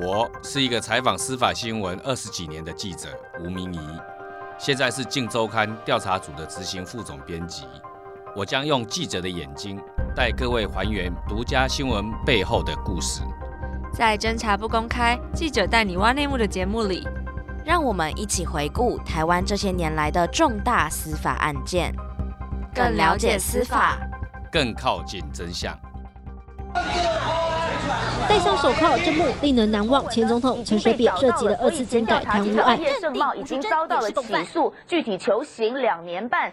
我是一个采访司法新闻二十几年的记者吴明仪，现在是《镜周刊》调查组的执行副总编辑。我将用记者的眼睛带各位还原独家新闻背后的故事。在侦查不公开，记者带你挖内幕的节目里，让我们一起回顾台湾这些年来的重大司法案件，更了解司法，更靠近真相。戴上手铐，这幕令人难忘。前总统陈水扁涉及了二次政改贪污案，叶盛茂已经遭到了起诉，具体求刑两年半。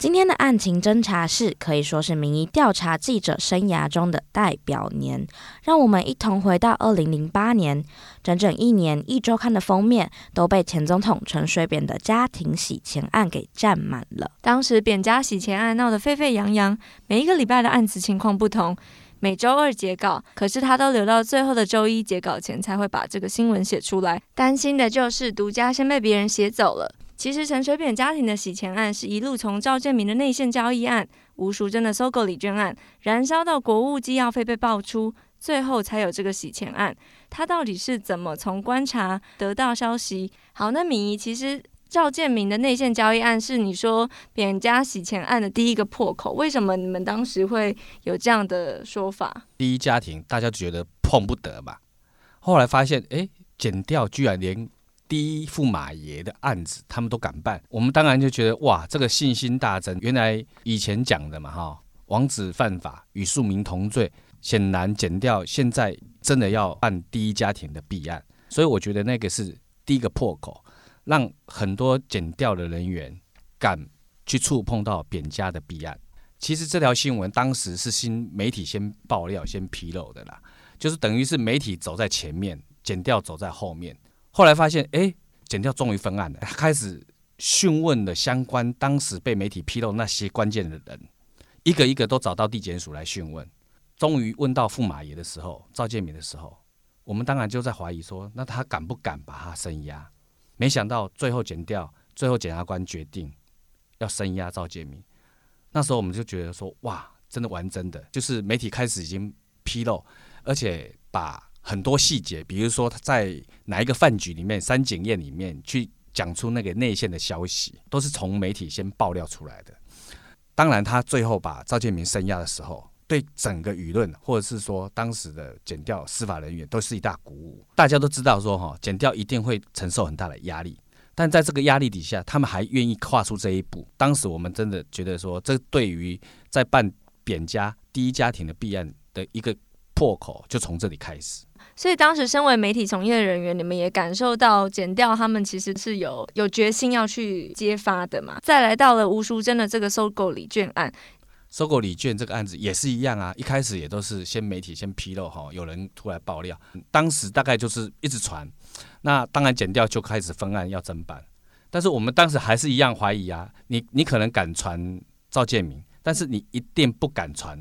今天的案情侦查室可以说是民意调查记者生涯中的代表年，让我们一同回到二零零八年，整整一年，一周刊的封面都被前总统陈水扁的家庭洗钱案给占满了。当时扁家洗钱案闹得沸沸扬扬，每一个礼拜的案子情况不同，每周二截稿，可是他都留到最后的周一截稿前才会把这个新闻写出来，担心的就是独家先被别人写走了。其实陈水扁家庭的洗钱案是一路从赵建明的内线交易案、吴淑珍的收购礼券案，燃烧到国务机要费被爆出，最后才有这个洗钱案。他到底是怎么从观察得到消息？好，那敏仪，其实赵建明的内线交易案是你说扁家洗钱案的第一个破口，为什么你们当时会有这样的说法？第一家庭大家觉得碰不得吧？后来发现，哎，检调居然连。第一驸马爷的案子，他们都敢办，我们当然就觉得哇，这个信心大增。原来以前讲的嘛，哈，王子犯法与庶民同罪，显然减掉现在真的要办第一家庭的弊案，所以我觉得那个是第一个破口，让很多减掉的人员敢去触碰到扁家的弊案。其实这条新闻当时是新媒体先爆料、先披露的啦，就是等于是媒体走在前面，减掉走在后面。后来发现，哎，检调终于分案了，开始讯问了相关当时被媒体披露那些关键的人，一个一个都找到地检署来讯问。终于问到驸马爷的时候，赵建明的时候，我们当然就在怀疑说，那他敢不敢把他声押？没想到最后检调，最后检察官决定要声押赵建明。那时候我们就觉得说，哇，真的玩真的，就是媒体开始已经披露，而且把。很多细节，比如说他在哪一个饭局里面、三井宴里面去讲出那个内线的消息，都是从媒体先爆料出来的。当然，他最后把赵建明声押的时候，对整个舆论或者是说当时的检调司法人员都是一大鼓舞。大家都知道说哈，检调一定会承受很大的压力，但在这个压力底下，他们还愿意跨出这一步。当时我们真的觉得说，这对于在办扁家第一家庭的弊案的一个破口，就从这里开始。所以当时身为媒体从业人员，你们也感受到检调他们其实是有有决心要去揭发的嘛。再来到了吴淑珍的这个收购礼券案，收购礼券这个案子也是一样啊，一开始也都是先媒体先披露哈，有人突然爆料，当时大概就是一直传，那当然检调就开始分案要侦办，但是我们当时还是一样怀疑啊，你你可能敢传赵建明，但是你一定不敢传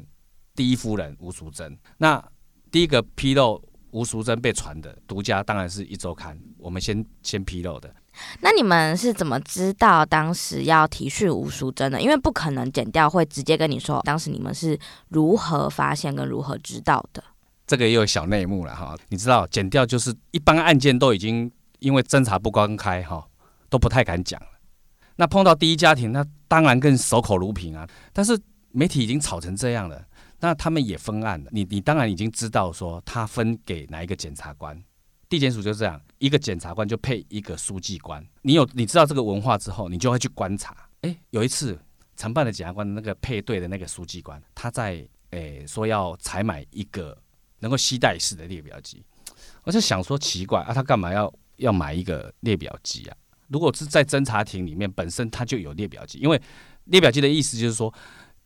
第一夫人吴淑珍。那第一个披露。吴淑珍被传的独家当然是一周刊，我们先先披露的。那你们是怎么知道当时要提讯吴淑珍的？因为不可能剪掉会直接跟你说，当时你们是如何发现跟如何知道的？这个也有小内幕了哈。你知道，剪掉就是一般案件都已经因为侦查不公开哈，都不太敢讲了。那碰到第一家庭，那当然更守口如瓶啊。但是媒体已经炒成这样了。那他们也分案了，你你当然已经知道说他分给哪一个检察官，地检署就这样，一个检察官就配一个书记官。你有你知道这个文化之后，你就会去观察。诶，有一次承办的检察官的那个配对的那个书记官，他在诶说要采买一个能够携带式的列表机，我就想说奇怪啊，他干嘛要要买一个列表机啊？如果是在侦查庭里面本身他就有列表机，因为列表机的意思就是说。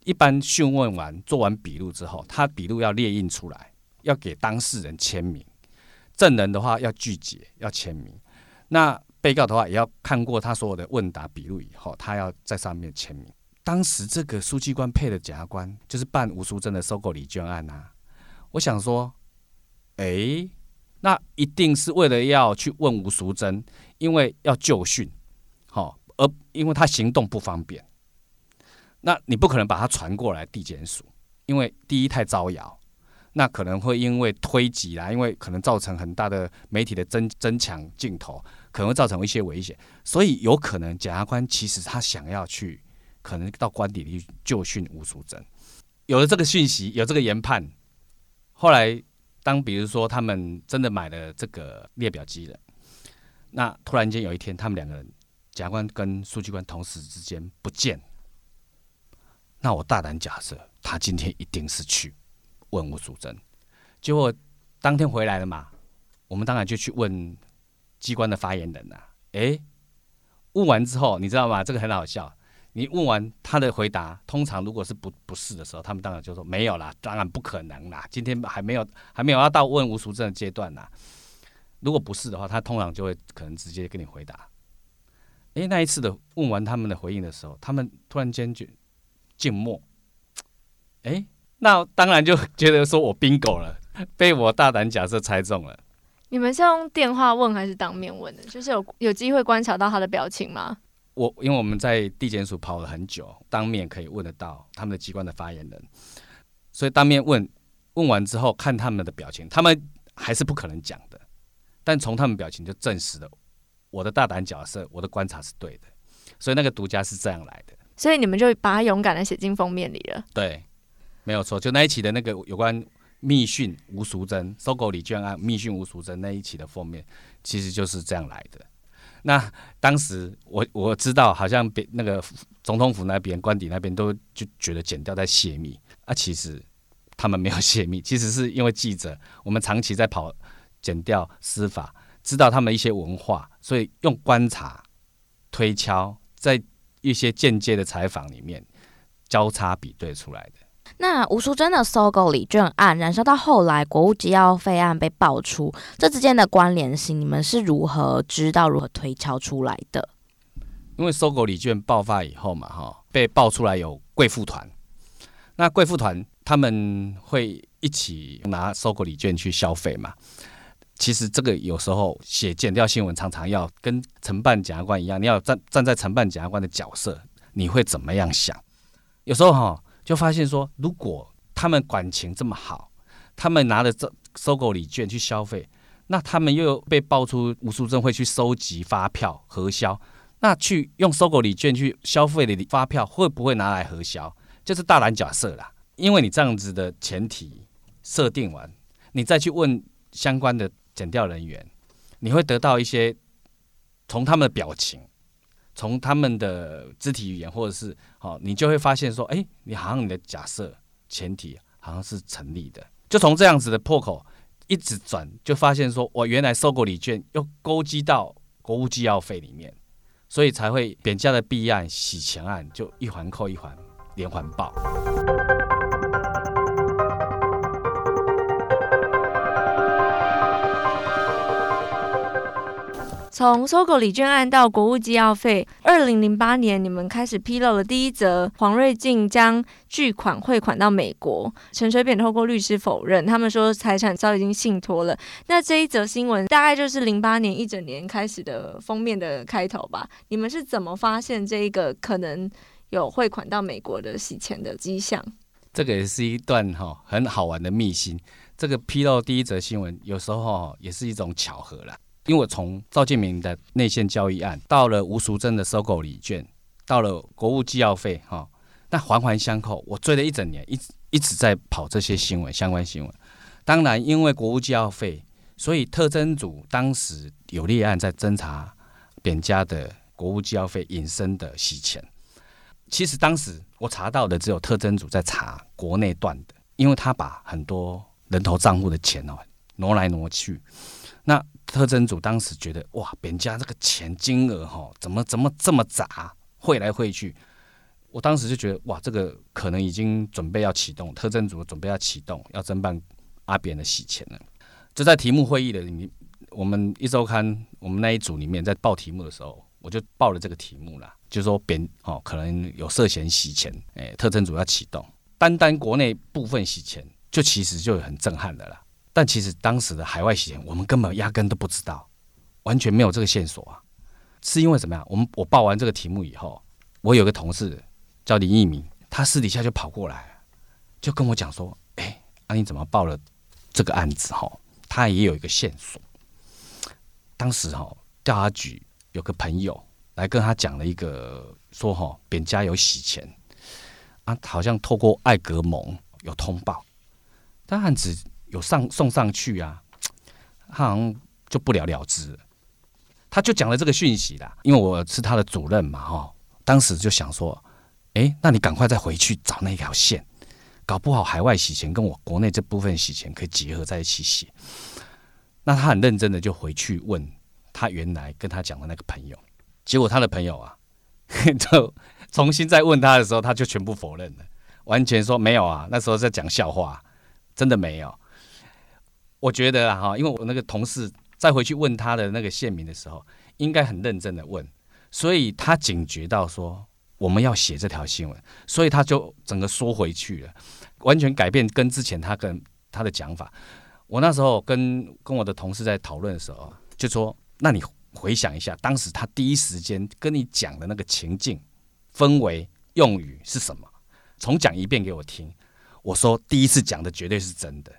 一般讯问完、做完笔录之后，他笔录要列印出来，要给当事人签名；证人的话要具结，要签名。那被告的话也要看过他所有的问答笔录以后，他要在上面签名。当时这个书记官配的检察官就是办吴淑珍的收购礼券案啊。我想说，哎，那一定是为了要去问吴淑珍，因为要就讯，好，而因为他行动不方便。那你不可能把它传过来地检署，因为第一太招摇，那可能会因为推挤啦，因为可能造成很大的媒体的争争抢镜头，可能会造成一些危险，所以有可能检察官其实他想要去，可能到官邸去就训吴淑珍。有了这个讯息，有这个研判，后来当比如说他们真的买了这个列表机了，那突然间有一天，他们两个人，检察官跟书记官同时之间不见，那我大胆假设，他今天一定是去。问吴淑珍，结果当天回来了嘛，我们当然就去问机关的发言人呐、啊。诶，问完之后，你知道吗？这个很好笑。你问完他的回答，通常如果是不不是的时候，他们当然就说没有啦，当然不可能啦。今天还没有还没有要到问吴淑珍的阶段呐。如果不是的话，他通常就会可能直接跟你回答。诶，那一次的问完他们的回应的时候，他们突然间就静默。诶。那当然就觉得说我 bingo 了，被我大胆假设猜中了。你们是用电话问还是当面问的？就是有有机会观察到他的表情吗？我因为我们在地检署跑了很久，当面可以问得到他们的机关的发言人，所以当面问问完之后看他们的表情，他们还是不可能讲的。但从他们表情就证实了我的大胆假设，我的观察是对的。所以那个独家是这样来的。所以你们就把他勇敢的写进封面里了。对。没有错，就那一期的那个有关密讯吴淑珍收购礼券案密讯吴淑珍那一期的封面，其实就是这样来的。那当时我我知道，好像别那个总统府那边、官邸那边都就觉得剪掉在泄密啊，其实他们没有泄密，其实是因为记者我们长期在跑剪掉司法，知道他们一些文化，所以用观察、推敲，在一些间接的采访里面交叉比对出来的。那吴淑珍的搜狗礼券案燃烧到后来，国务机要费案被爆出，这之间的关联性，你们是如何知道、如何推敲出来的？因为搜狗礼券爆发以后嘛，哈，被爆出来有贵妇团，那贵妇团他们会一起拿搜狗礼券去消费嘛。其实这个有时候写检调新闻，常常要跟承办检察官一样，你要站站在承办检察官的角色，你会怎么样想？有时候哈。就发现说，如果他们感情这么好，他们拿着这收购礼券去消费，那他们又被爆出吴淑珍会去收集发票核销，那去用收购礼券去消费的发票会不会拿来核销？就是大胆假设啦，因为你这样子的前提设定完，你再去问相关的检调人员，你会得到一些从他们的表情。从他们的肢体语言，或者是好，你就会发现说，哎，你好像你的假设前提好像是成立的。就从这样子的破口一直转，就发现说，我原来收购礼券又勾稽到国务机要费里面，所以才会扁家的弊案、洗钱案就一环扣一环，连环爆。从搜狗李娟案到国务机要费，二零零八年你们开始披露了第一则黄瑞进将巨款汇款到美国，陈水扁透过律师否认，他们说财产早已经信托了。那这一则新闻大概就是零八年一整年开始的封面的开头吧？你们是怎么发现这一个可能有汇款到美国的洗钱的迹象？这个也是一段哈很好玩的秘辛。这个披露第一则新闻，有时候也是一种巧合啦。因为我从赵建明的内线交易案，到了吴淑珍的收购礼券，到了国务机要费，哈，那环环相扣，我追了一整年，一直一直在跑这些新闻相关新闻。当然，因为国务机要费，所以特侦组当时有立案在侦查扁家的国务机要费引申的洗钱。其实当时我查到的只有特侦组在查国内段的，因为他把很多人头账户的钱哦挪来挪去。那特侦组当时觉得哇，扁家这个钱金额哈，怎么怎么这么杂，汇来汇去。我当时就觉得哇，这个可能已经准备要启动，特侦组准备要启动，要侦办阿扁的洗钱了。就在题目会议的里面，我们一周刊我们那一组里面在报题目的时候，我就报了这个题目啦，就是说扁哦可能有涉嫌洗钱，哎，特侦组要启动，单单国内部分洗钱，就其实就很震撼的啦。但其实当时的海外洗钱，我们根本压根都不知道，完全没有这个线索啊！是因为怎么样？我们我报完这个题目以后，我有个同事叫林义明，他私底下就跑过来，就跟我讲说：“哎，啊你怎么报了这个案子哈，他也有一个线索。当时哈，调查局有个朋友来跟他讲了一个，说哈，扁家有洗钱啊，好像透过艾格蒙有通报，但案子有上送上去啊，他好像就不了了之。他就讲了这个讯息啦，因为我是他的主任嘛哈，当时就想说，哎，那你赶快再回去找那条线。搞不好海外洗钱跟我国内这部分洗钱可以结合在一起洗，那他很认真的就回去问他原来跟他讲的那个朋友，结果他的朋友啊，就重新再问他的时候，他就全部否认了，完全说没有啊，那时候在讲笑话，真的没有。我觉得哈，因为我那个同事再回去问他的那个县民的时候，应该很认真的问，所以他警觉到说。我们要写这条新闻，所以他就整个缩回去了，完全改变跟之前他跟他的讲法。我那时候跟跟我的同事在讨论的时候，就说：“那你回想一下，当时他第一时间跟你讲的那个情境、氛围、用语是什么？重讲一遍给我听。”我说：“第一次讲的绝对是真的。”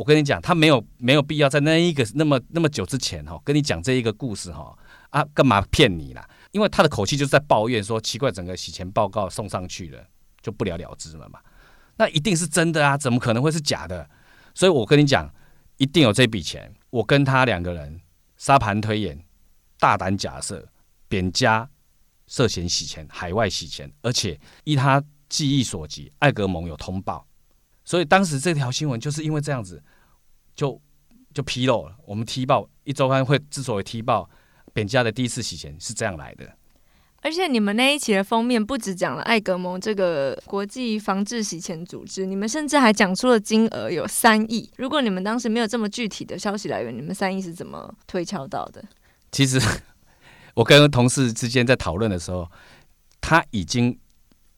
我跟你讲，他没有没有必要在那一个那么那么久之前哈，跟你讲这一个故事哈啊，干嘛骗你啦？因为他的口气就是在抱怨说，奇怪，整个洗钱报告送上去了，就不了了之了嘛。那一定是真的啊，怎么可能会是假的？所以我跟你讲，一定有这笔钱。我跟他两个人沙盘推演，大胆假设，扁家涉嫌洗钱，海外洗钱，而且依他记忆所及，艾格蒙有通报，所以当时这条新闻就是因为这样子，就就披露了。我们踢爆一周刊会之所以踢爆。扁家的第一次洗钱是这样来的，而且你们那一期的封面不只讲了艾格蒙这个国际防治洗钱组织，你们甚至还讲出了金额有三亿。如果你们当时没有这么具体的消息来源，你们三亿是怎么推敲到的？其实我跟同事之间在讨论的时候，他已经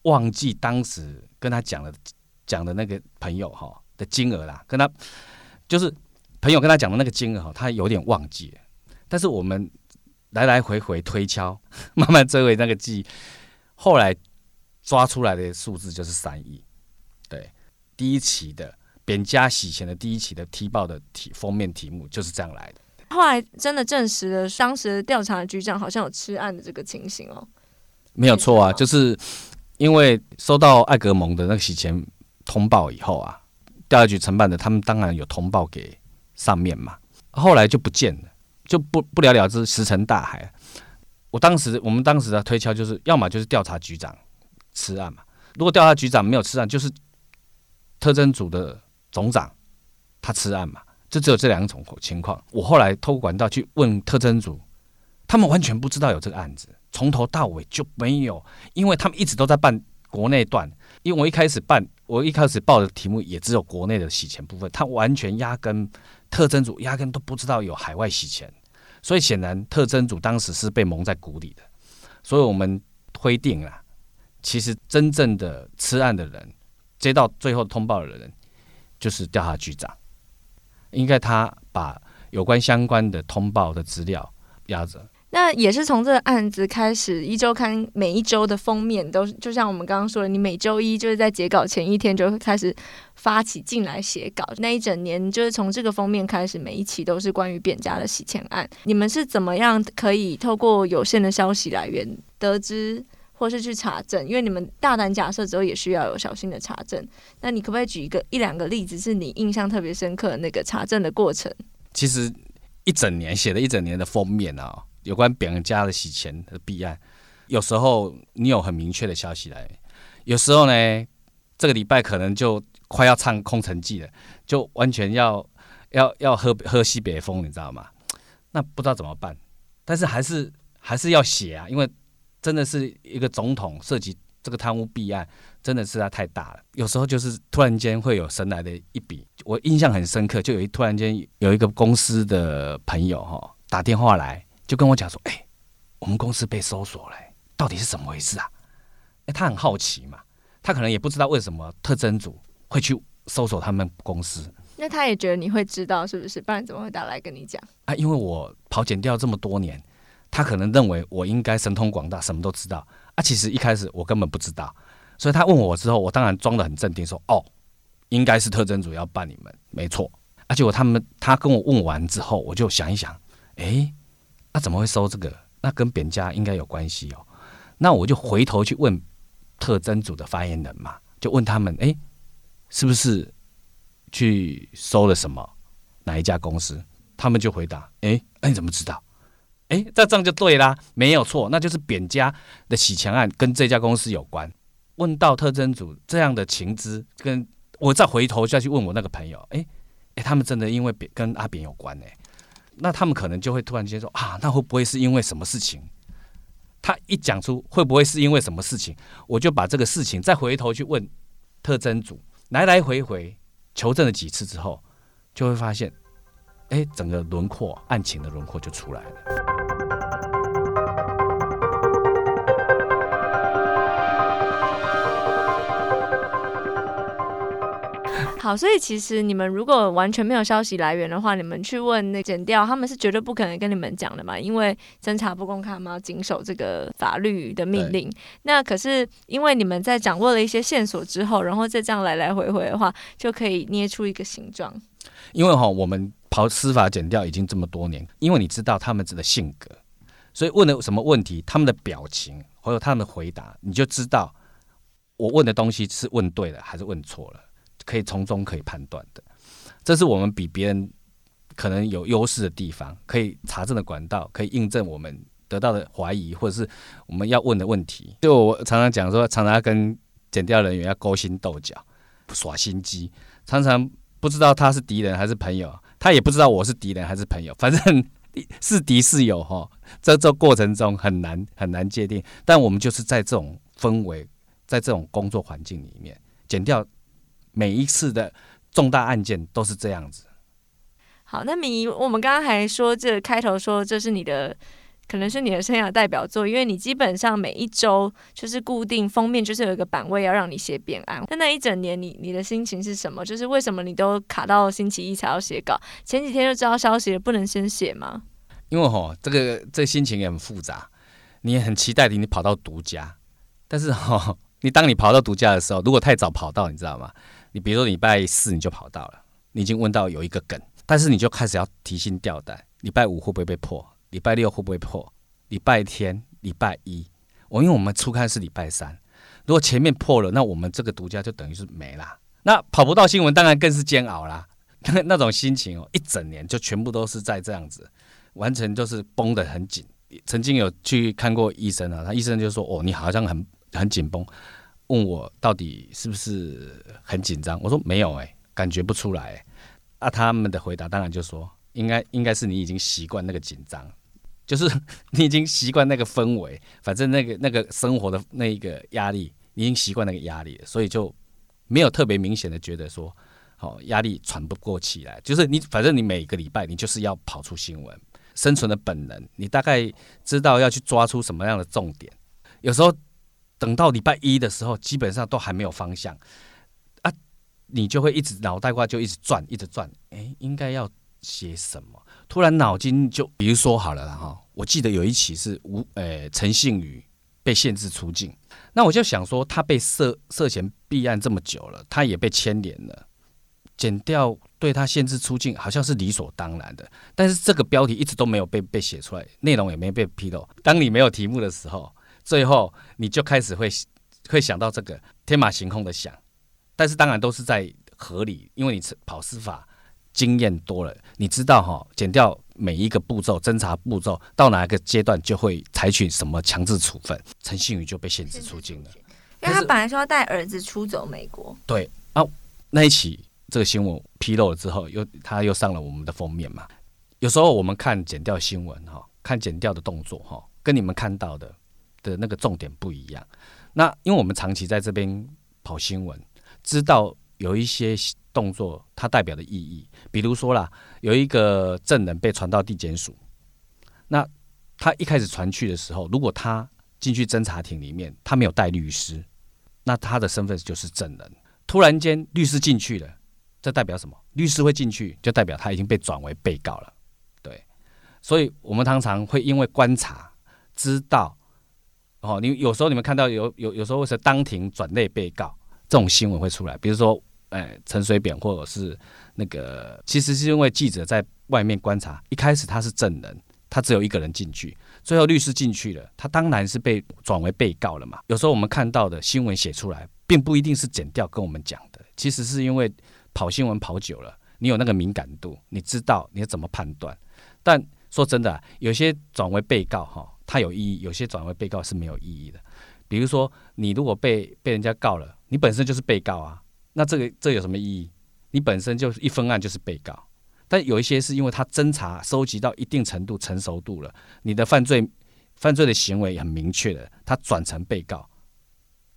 忘记当时跟他讲的讲的那个朋友哈的金额啦，跟他就是朋友跟他讲的那个金额哈，他有点忘记了，但是我们。来来回回推敲，慢慢追回那个记忆，后来抓出来的数字就是三亿。对，第一期的扁家洗钱的第一期的踢爆的题封面题目就是这样来的。后来真的证实了，当时调查局长好像有吃案的这个情形哦。没有错啊，就是因为收到艾格蒙的那个洗钱通报以后啊，调查局承办的他们当然有通报给上面嘛，后来就不见了。就不不了了之，石沉大海。我当时，我们当时的推敲就是，要么就是调查局长吃案嘛。如果调查局长没有吃案，就是特侦组的总长他吃案嘛。就只有这两种情况。我后来透过管道去问特侦组，他们完全不知道有这个案子，从头到尾就没有，因为他们一直都在办国内段。因为我一开始办，我一开始报的题目也只有国内的洗钱部分，他完全压根特征组压根都不知道有海外洗钱。所以显然，特征组当时是被蒙在鼓里的。所以我们推定啊，其实真正的吃案的人，接到最后通报的人，就是调查局长。应该他把有关相关的通报的资料压着。那也是从这个案子开始，《一周刊》每一周的封面都就像我们刚刚说的，你每周一就是在截稿前一天就会开始发起进来写稿，那一整年就是从这个封面开始，每一期都是关于扁家的洗钱案。你们是怎么样可以透过有限的消息来源得知，或是去查证？因为你们大胆假设之后，也需要有小心的查证。那你可不可以举一个一两个例子，是你印象特别深刻的那个查证的过程？其实一整年写了一整年的封面啊、有关别人家的洗钱的弊案，有时候你有很明确的消息来，有时候呢，这个礼拜可能就快要唱空城计了，就完全要要要喝喝西北风，你知道吗？那不知道怎么办，但是还是还是要写啊，因为真的是一个总统涉及这个贪污弊案，真的是他太大了。有时候就是突然间会有神来的一笔，我印象很深刻，就有一突然间有一个公司的朋友哈打电话来。就跟我讲说，哎、欸，我们公司被搜索了，到底是怎么回事啊？哎、欸，他很好奇嘛，他可能也不知道为什么特征组会去搜索他们公司。那他也觉得你会知道是不是？不然怎么会打来跟你讲？啊，因为我跑检掉这么多年，他可能认为我应该神通广大，什么都知道。啊，其实一开始我根本不知道，所以他问我之后，我当然装的很镇定，说，哦，应该是特征组要办你们，没错。而且我他们他跟我问完之后，我就想一想，哎，那怎么会收这个？那跟扁家应该有关系哦。那我就回头去问特征组的发言人嘛，就问他们，哎，是不是去收了什么？哪一家公司？他们就回答，哎，那你怎么知道？哎，这这样就对啦，没有错，那就是扁家的洗钱案跟这家公司有关。问到特征组这样的情资，跟我再回头再去问我那个朋友，哎哎，他们真的因为扁跟阿扁有关呢？那他们可能就会突然间说啊，那会不会是因为什么事情？他一讲出会不会是因为什么事情，我就把这个事情再回头去问特征组，来来回回求证了几次之后，就会发现，哎，整个轮廓案情的轮廓就出来了。好，所以其实你们如果完全没有消息来源的话，你们去问那检调，他们是绝对不可能跟你们讲的嘛，因为侦查不公开嘛，谨守这个法律的命令。那可是因为你们在掌握了一些线索之后，然后再这样来来回回的话，就可以捏出一个形状。因为哈，我们跑司法检调已经这么多年，因为你知道他们的性格，所以问了什么问题，他们的表情还有他们的回答，你就知道我问的东西是问对了还是问错了。可以从中可以判断的，这是我们比别人可能有优势的地方，可以查证的管道，可以印证我们得到的怀疑或者是我们要问的问题。就我常常讲说，常常跟检调人员要勾心斗角、耍心机，常常不知道他是敌人还是朋友，他也不知道我是敌人还是朋友，反正是敌是友哈，在这过程中很难很难界定。但我们就是在这种氛围，在这种工作环境里面，检调。每一次的重大案件都是这样子。好，那你，我们刚刚还说，这开头说这是你的，可能是你的生涯代表作，因为你基本上每一周就是固定封面，就是有一个版位要让你写扁案。那那一整年你，你你的心情是什么？就是为什么你都卡到星期一才要写稿？前几天就知道消息了，不能先写吗？因为吼，这个这个心情也很复杂，你也很期待你跑到独家，但是吼，你当你跑到独家的时候，如果太早跑到，你知道吗？你比如说礼拜四你就跑到了，你已经问到有一个梗，但是你就开始要提心吊胆，礼拜五会不会被破？礼拜六会不会破？礼拜天、礼拜一，我因为我们初刊是礼拜三，如果前面破了，那我们这个独家就等于是没了。那跑不到新闻，当然更是煎熬啦。那那种心情哦，一整年就全部都是在这样子，完全就是绷得很紧。曾经有去看过医生啊，他医生就说：“哦，你好像很很紧绷。”问我到底是不是很紧张？我说没有哎、感觉不出来、欸。啊，他们的回答当然就说，应该应该是你已经习惯那个紧张，就是你已经习惯那个氛围，反正那个那个生活的那一个压力，你已经习惯那个压力了，所以就没有特别明显的觉得说，好压力喘不过气来。就是你反正你每个礼拜你就是要跑出新闻，生存的本能，你大概知道要去抓出什么样的重点，有时候。等到礼拜一的时候，基本上都还没有方向啊，你就会一直脑袋瓜就一直转，一直转。哎，应该要写什么？突然脑筋就，比如说好了哈，我记得有一起是吴，呃，陈信宇被限制出境，那我就想说，他被涉涉嫌弊案这么久了，他也被牵连了，减掉对他限制出境好像是理所当然的，但是这个标题一直都没有被被写出来，内容也没被披露。当你没有题目的时候。最后，你就开始会会想到这个天马行空的想，但是当然都是在合理，因为你跑司法经验多了，你知道哈，减掉每一个步骤、侦查步骤到哪一个阶段就会采取什么强制处分。陈信宇就被限制出境了，因为他本来说要带儿子出走美国。对啊，那一起这个新闻披露了之后，又他又上了我们的封面嘛。有时候我们看剪掉新闻哈，看剪掉的动作哈，跟你们看到的。的那个重点不一样，那因为我们长期在这边跑新闻，知道有一些动作它代表的意义，比如说啦，有一个证人被传到地检署，那他一开始传去的时候，如果他进去侦查庭里面，他没有带律师，那他的身份就是证人。突然间律师进去了，这代表什么？律师会进去，就代表他已经被转为被告了。对，所以我们常常会因为观察知道。哦，你有时候你们看到有有有时候是当庭转类被告这种新闻会出来，比如说哎，陈水扁或者是那个，其实是因为记者在外面观察，一开始他是证人，他只有一个人进去，最后律师进去了，他当然是被转为被告了嘛。有时候我们看到的新闻写出来，并不一定是剪掉跟我们讲的，其实是因为跑新闻跑久了，你有那个敏感度，你知道你要怎么判断。但说真的，有些转为被告哈，它有意义；有些转为被告是没有意义的。比如说，你如果被被人家告了，你本身就是被告啊。那这个这有什么意义？你本身就是一分案就是被告，但有一些是因为他侦查收集到一定程度成熟度了，你的犯罪犯罪的行为很明确的，他转成被告，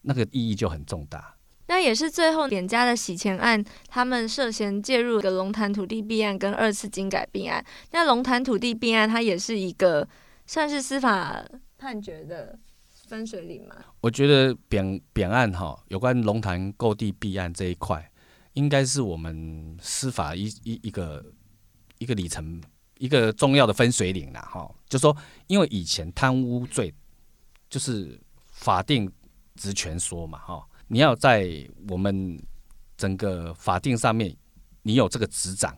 那个意义就很重大。那也是最后点家的洗钱案，他们涉嫌介入的龙潭土地弊案跟二次金改弊案。那龙潭土地弊案，它也是一个算是司法判决的。分水岭吗？我觉得扁扁案哈，有关龙潭购地弊案这一块，应该是我们司法一一一个一个里程，一个重要的分水岭了哈。就说，因为以前贪污罪就是法定职权说嘛哈，你要在我们整个法定上面，你有这个执掌，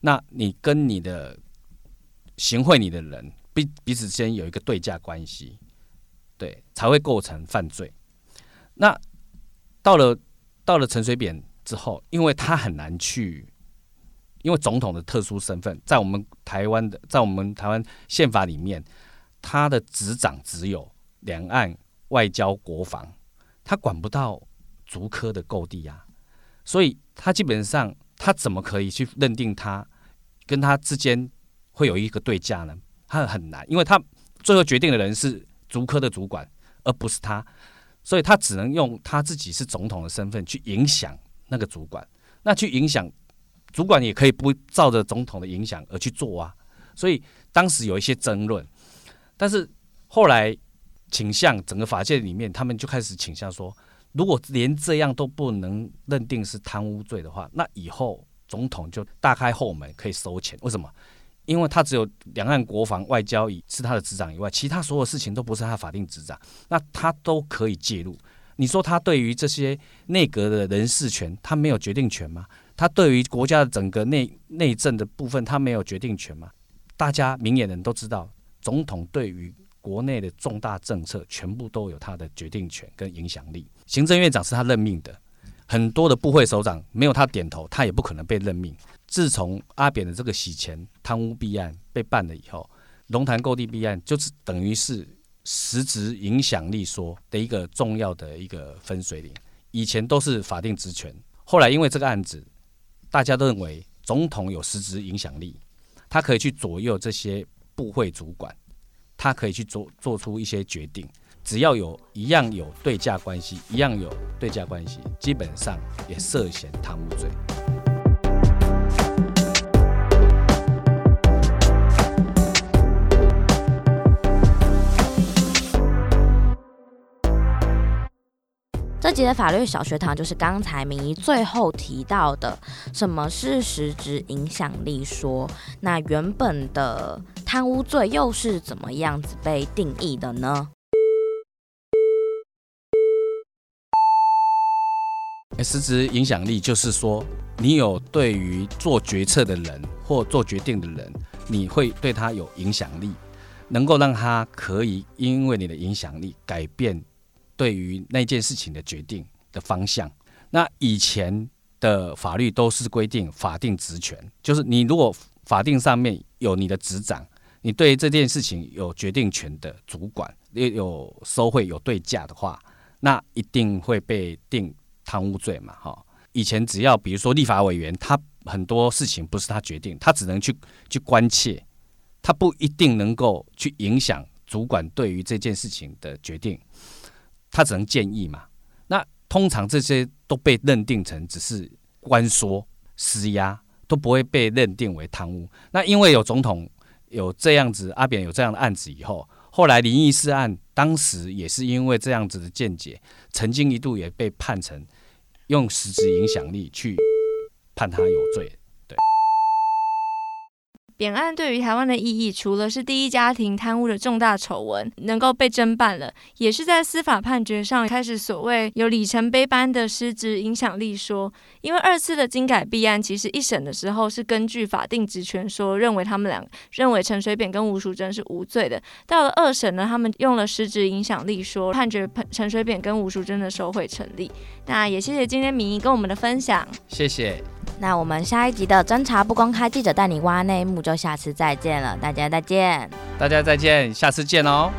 那你跟你的行贿你的人彼彼此之间有一个对价关系。对，才会构成犯罪。那到了到了陈水扁之后，因为他很难去，因为总统的特殊身份，在我们台湾的，在我们台湾宪法里面，他的执掌只有两岸、外交、国防，他管不到竹科的购地啊。所以他基本上，他怎么可以去认定他跟他之间会有一个对价呢？他很难，因为他最后决定的人是。竹科的主管，而不是他，所以他只能用他自己是总统的身份去影响那个主管。那去影响主管，也可以不照着总统的影响而去做啊。所以当时有一些争论，但是后来倾向整个法界里面，他们就开始倾向说，如果连这样都不能认定是贪污罪的话，那以后总统就大开后门可以收钱。为什么？因为他只有两岸国防外交以是他的执掌以外，其他所有事情都不是他法定执掌，那他都可以介入。你说他对于这些内阁的人事权，他没有决定权吗？他对于国家的整个内内政的部分，他没有决定权吗？大家明眼人都知道，总统对于国内的重大政策，全部都有他的决定权跟影响力。行政院长是他任命的，很多的部会首长没有他点头，他也不可能被任命。自从阿扁的这个洗钱贪污弊案被办了以后，龙潭购地弊案就是等于是实质影响力说的一个重要的一个分水岭。以前都是法定职权，后来因为这个案子，大家都认为总统有实质影响力，他可以去左右这些部会主管，他可以去做做出一些决定，只要有一样有对价关系，一样有对价关系，基本上也涉嫌贪污罪。这集的法律小学堂就是刚才明仪最后提到的，什么是实质影响力说？那原本的贪污罪又是怎么样子被定义的呢？实质影响力就是说，你有对于做决策的人或做决定的人，你会对他有影响力，能够让他可以因为你的影响力改变。对于那件事情的决定的方向，那以前的法律都是规定法定职权，就是你如果法定上面有你的执掌，你对这件事情有决定权的主管，也有收贿有对价的话，那一定会被定贪污罪嘛，哈。以前只要比如说立法委员，他很多事情不是他决定，他只能去去关切，他不一定能够去影响主管对于这件事情的决定。他只能建议嘛，那通常这些都被认定成只是关说施压，都不会被认定为贪污。那因为有总统有这样子，阿扁有这样的案子以后，后来林义士案当时也是因为这样子的见解，曾经一度也被判成用实质影响力去判他有罪。扁案对于台湾的意义，除了是第一家庭贪污的重大丑闻能够被侦办了，也是在司法判决上开始所谓有里程碑般的失职影响力说。因为二次的金改弊案，其实一审的时候是根据法定职权说，认为他们两认为陈水扁跟吴淑珍是无罪的。到了二审呢，他们用了失职影响力说，判决陈水扁跟吴淑珍的受贿成立。那也谢谢今天明仪跟我们的分享，谢谢。那我们下一集的侦查不公开，记者带你挖内幕，就下次再见了，大家再见，大家再见，下次见哦。